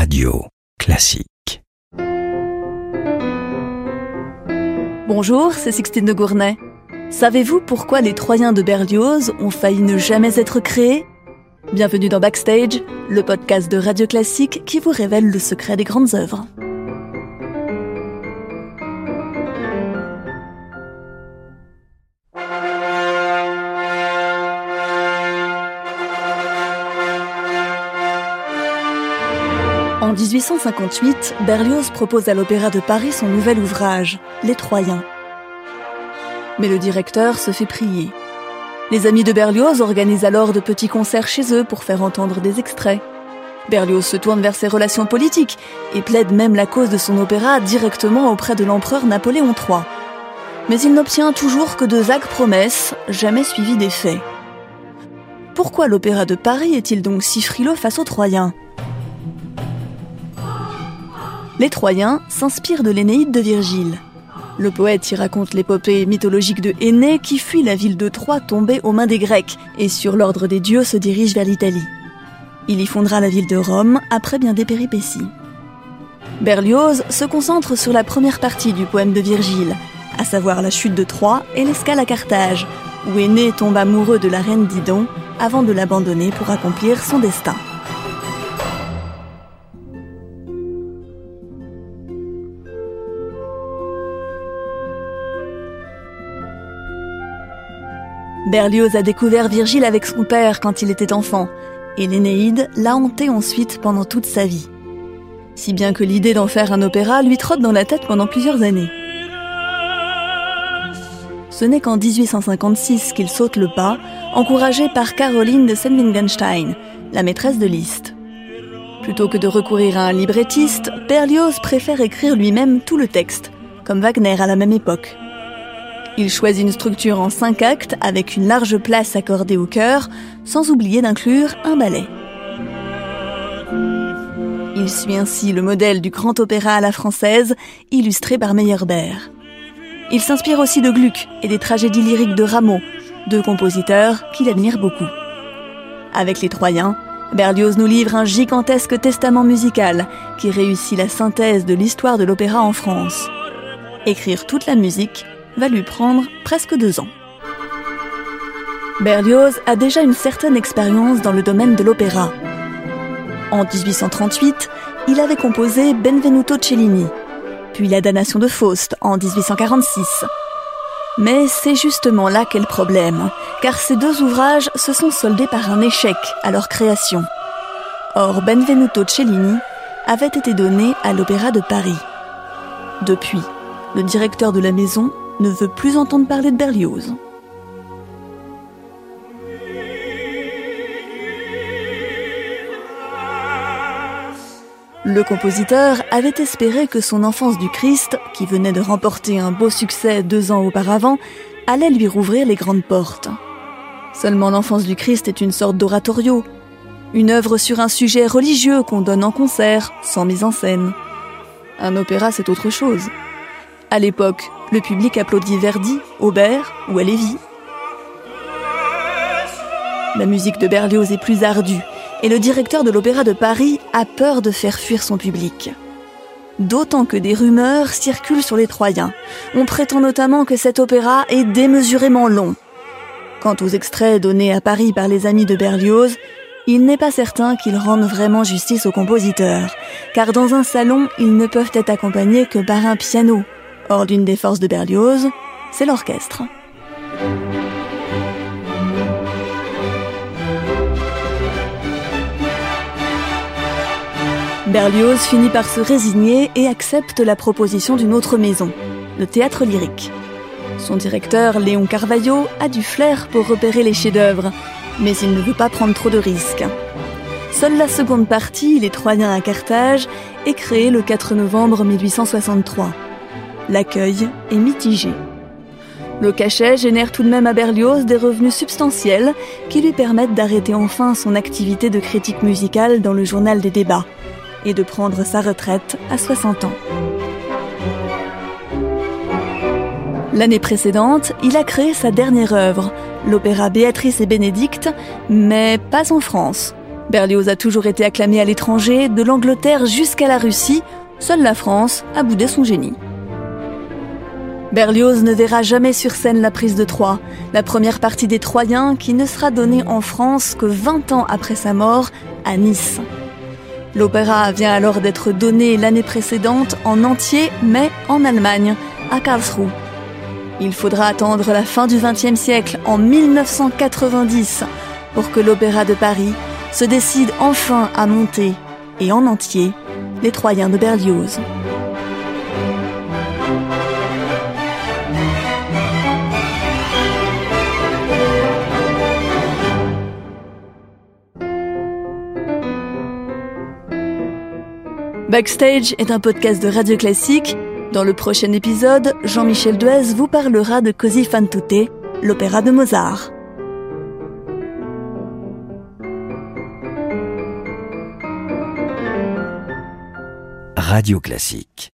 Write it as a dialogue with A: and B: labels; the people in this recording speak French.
A: Radio Classique.
B: Bonjour, c'est Sixtine de Gournay. Savez-vous pourquoi les Troyens de Berlioz ont failli ne jamais être créés? Bienvenue dans Backstage, le podcast de Radio Classique qui vous révèle le secret des grandes œuvres. En 1858, Berlioz propose à l'Opéra de Paris son nouvel ouvrage, Les Troyens. Mais le directeur se fait prier. Les amis de Berlioz organisent alors de petits concerts chez eux pour faire entendre des extraits. Berlioz se tourne vers ses relations politiques et plaide même la cause de son opéra directement auprès de l'empereur Napoléon III. Mais il n'obtient toujours que de vagues promesses, jamais suivies des faits. Pourquoi l'opéra de Paris est-il donc si frileux face aux Troyens? Les Troyens s'inspirent de l'Énéide de Virgile. Le poète y raconte l'épopée mythologique de Énée qui fuit la ville de Troie tombée aux mains des Grecs et sur l'ordre des dieux se dirige vers l'Italie. Il y fondera la ville de Rome après bien des péripéties. Berlioz se concentre sur la première partie du poème de Virgile, à savoir la chute de Troie et l'escale à Carthage, où Énée tombe amoureux de la reine Didon avant de l'abandonner pour accomplir son destin. Berlioz a découvert Virgile avec son père quand il était enfant, et l'Énéide l'a hanté ensuite pendant toute sa vie. Si bien que l'idée d'en faire un opéra lui trotte dans la tête pendant plusieurs années. Ce n'est qu'en 1856 qu'il saute le pas, encouragé par Caroline de Senwittgenstein, la maîtresse de Liszt. Plutôt que de recourir à un librettiste, Berlioz préfère écrire lui-même tout le texte, comme Wagner à la même époque. Il choisit une structure en cinq actes avec une large place accordée au chœur, sans oublier d'inclure un ballet. Il suit ainsi le modèle du grand opéra à la française, illustré par Meyerbeer. Il s'inspire aussi de Gluck et des tragédies lyriques de Rameau, deux compositeurs qu'il admire beaucoup. Avec les Troyens, Berlioz nous livre un gigantesque testament musical qui réussit la synthèse de l'histoire de l'opéra en France. Écrire toute la musique va lui prendre presque deux ans. Berlioz a déjà une certaine expérience dans le domaine de l'opéra. En 1838, il avait composé Benvenuto Cellini, puis La damnation de Faust en 1846. Mais c'est justement là qu'est le problème, car ces deux ouvrages se sont soldés par un échec à leur création. Or, Benvenuto Cellini avait été donné à l'Opéra de Paris. Depuis, le directeur de la maison ne veut plus entendre parler de Berlioz. Le compositeur avait espéré que son Enfance du Christ, qui venait de remporter un beau succès deux ans auparavant, allait lui rouvrir les grandes portes. Seulement l'Enfance du Christ est une sorte d'oratorio, une œuvre sur un sujet religieux qu'on donne en concert, sans mise en scène. Un opéra, c'est autre chose. À l'époque, le public applaudit Verdi, Aubert ou Lévy. La musique de Berlioz est plus ardue et le directeur de l'Opéra de Paris a peur de faire fuir son public. D'autant que des rumeurs circulent sur les Troyens. On prétend notamment que cet opéra est démesurément long. Quant aux extraits donnés à Paris par les amis de Berlioz, il n'est pas certain qu'ils rendent vraiment justice au compositeur, car dans un salon, ils ne peuvent être accompagnés que par un piano, Or, l'une des forces de Berlioz, c'est l'orchestre. Berlioz finit par se résigner et accepte la proposition d'une autre maison, le théâtre lyrique. Son directeur, Léon Carvalho, a du flair pour repérer les chefs-d'œuvre, mais il ne veut pas prendre trop de risques. Seule la seconde partie, Les Troyens à Carthage, est créée le 4 novembre 1863 l'accueil est mitigé. Le cachet génère tout de même à Berlioz des revenus substantiels qui lui permettent d'arrêter enfin son activité de critique musicale dans le journal des débats et de prendre sa retraite à 60 ans. L'année précédente, il a créé sa dernière œuvre, l'opéra Béatrice et Bénédicte, mais pas en France. Berlioz a toujours été acclamé à l'étranger, de l'Angleterre jusqu'à la Russie, seule la France a boudé son génie. Berlioz ne verra jamais sur scène la prise de Troie, la première partie des Troyens qui ne sera donnée en France que 20 ans après sa mort, à Nice. L'opéra vient alors d'être donné l'année précédente en entier, mais en Allemagne, à Karlsruhe. Il faudra attendre la fin du XXe siècle, en 1990, pour que l'Opéra de Paris se décide enfin à monter, et en entier, les Troyens de Berlioz. Backstage est un podcast de Radio Classique. Dans le prochain épisode, Jean-Michel Duez vous parlera de Così fan tutte, l'opéra de Mozart.
A: Radio Classique